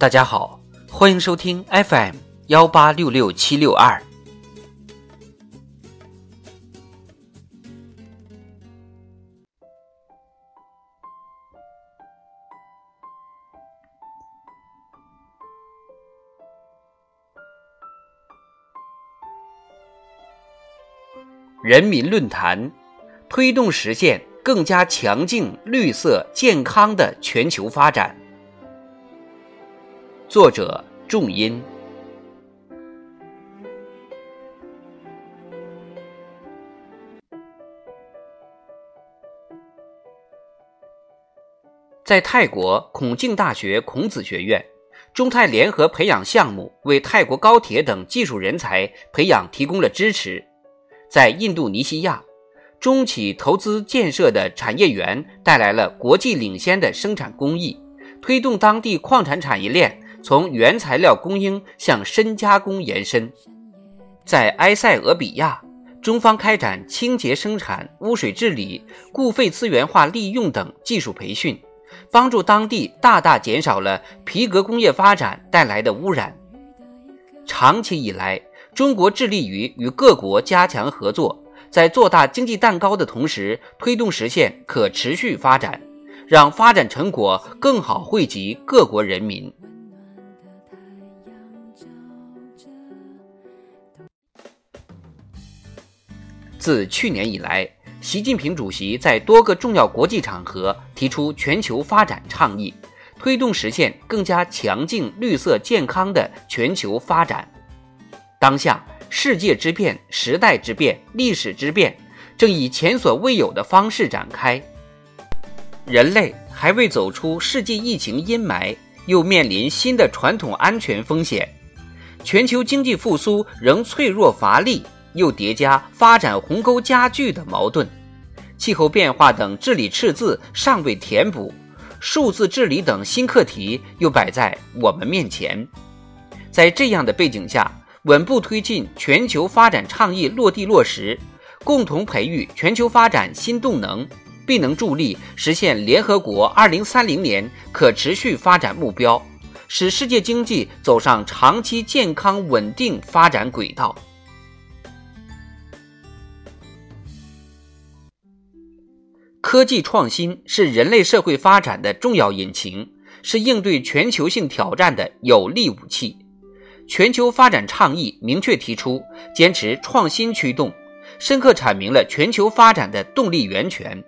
大家好，欢迎收听 FM 幺八六六七六二。人民论坛推动实现更加强劲、绿色、健康的全球发展。作者：重音。在泰国孔敬大学孔子学院，中泰联合培养项目为泰国高铁等技术人才培养提供了支持。在印度尼西亚，中企投资建设的产业园带来了国际领先的生产工艺，推动当地矿产产业链。从原材料供应向深加工延伸，在埃塞俄比亚，中方开展清洁生产、污水治理、固废资源化利用等技术培训，帮助当地大大减少了皮革工业发展带来的污染。长期以来，中国致力于与各国加强合作，在做大经济蛋糕的同时，推动实现可持续发展，让发展成果更好惠及各国人民。自去年以来，习近平主席在多个重要国际场合提出全球发展倡议，推动实现更加强劲、绿色、健康的全球发展。当下，世界之变、时代之变、历史之变正以前所未有的方式展开。人类还未走出世界疫情阴霾，又面临新的传统安全风险，全球经济复苏仍脆弱乏力。又叠加发展鸿沟加剧的矛盾，气候变化等治理赤字尚未填补，数字治理等新课题又摆在我们面前。在这样的背景下，稳步推进全球发展倡议落地落实，共同培育全球发展新动能，必能助力实现联合国二零三零年可持续发展目标，使世界经济走上长期健康稳定发展轨道。科技创新是人类社会发展的重要引擎，是应对全球性挑战的有力武器。全球发展倡议明确提出，坚持创新驱动，深刻阐明了全球发展的动力源泉。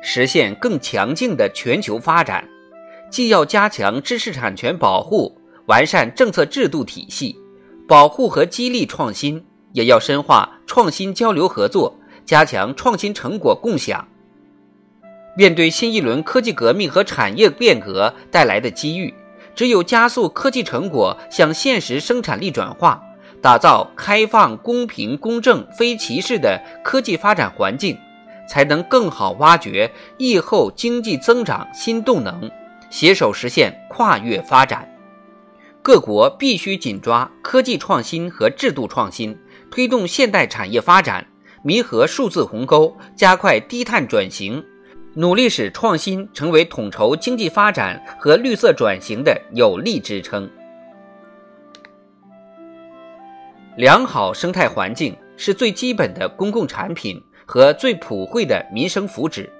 实现更强劲的全球发展，既要加强知识产权保护，完善政策制度体系，保护和激励创新，也要深化创新交流合作，加强创新成果共享。面对新一轮科技革命和产业变革带来的机遇，只有加速科技成果向现实生产力转化，打造开放、公平、公正、非歧视的科技发展环境，才能更好挖掘疫后经济增长新动能，携手实现跨越发展。各国必须紧抓科技创新和制度创新，推动现代产业发展，弥合数字鸿沟，加快低碳转型。努力使创新成为统筹经济发展和绿色转型的有力支撑。良好生态环境是最基本的公共产品和最普惠的民生福祉。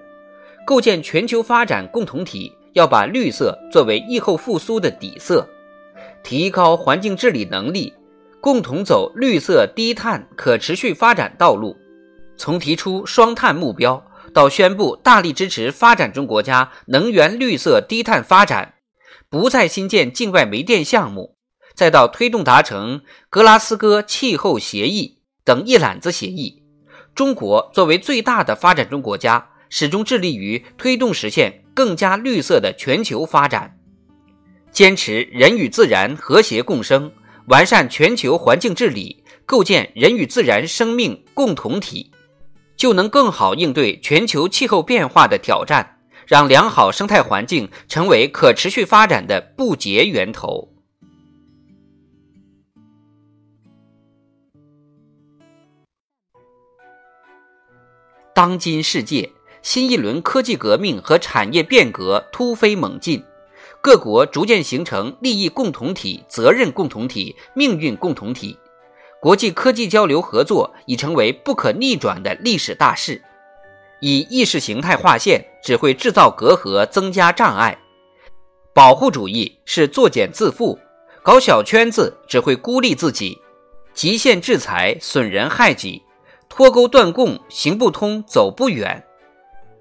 构建全球发展共同体，要把绿色作为疫后复苏的底色，提高环境治理能力，共同走绿色低碳可持续发展道路。从提出双碳目标。到宣布大力支持发展中国家能源绿色低碳发展，不再新建境外煤电项目，再到推动达成格拉斯哥气候协议等一揽子协议，中国作为最大的发展中国家，始终致力于推动实现更加绿色的全球发展，坚持人与自然和谐共生，完善全球环境治理，构建人与自然生命共同体。就能更好应对全球气候变化的挑战，让良好生态环境成为可持续发展的不竭源头。当今世界，新一轮科技革命和产业变革突飞猛进，各国逐渐形成利益共同体、责任共同体、命运共同体。国际科技交流合作已成为不可逆转的历史大势。以意识形态划线只会制造隔阂，增加障碍；保护主义是作茧自缚，搞小圈子只会孤立自己；极限制裁损人害己，脱钩断供行不通，走不远。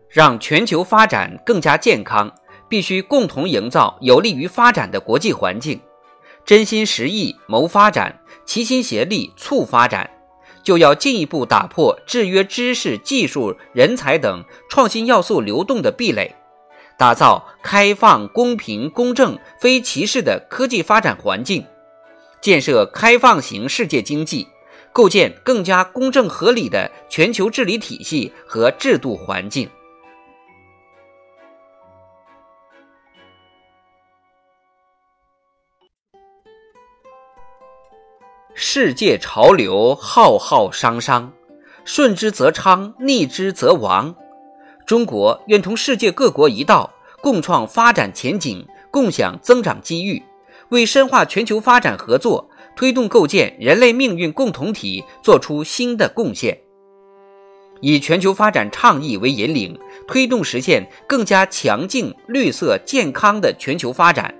让全球发展更加健康，必须共同营造有利于发展的国际环境，真心实意谋发展，齐心协力促发展。就要进一步打破制约知识、技术、人才等创新要素流动的壁垒，打造开放、公平、公正、非歧视的科技发展环境，建设开放型世界经济，构建更加公正合理的全球治理体系和制度环境。世界潮流浩浩汤汤，顺之则昌，逆之则亡。中国愿同世界各国一道，共创发展前景，共享增长机遇，为深化全球发展合作、推动构建人类命运共同体作出新的贡献。以全球发展倡议为引领，推动实现更加强劲、绿色、健康的全球发展。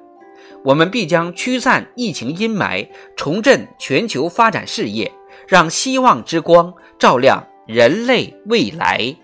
我们必将驱散疫情阴霾，重振全球发展事业，让希望之光照亮人类未来。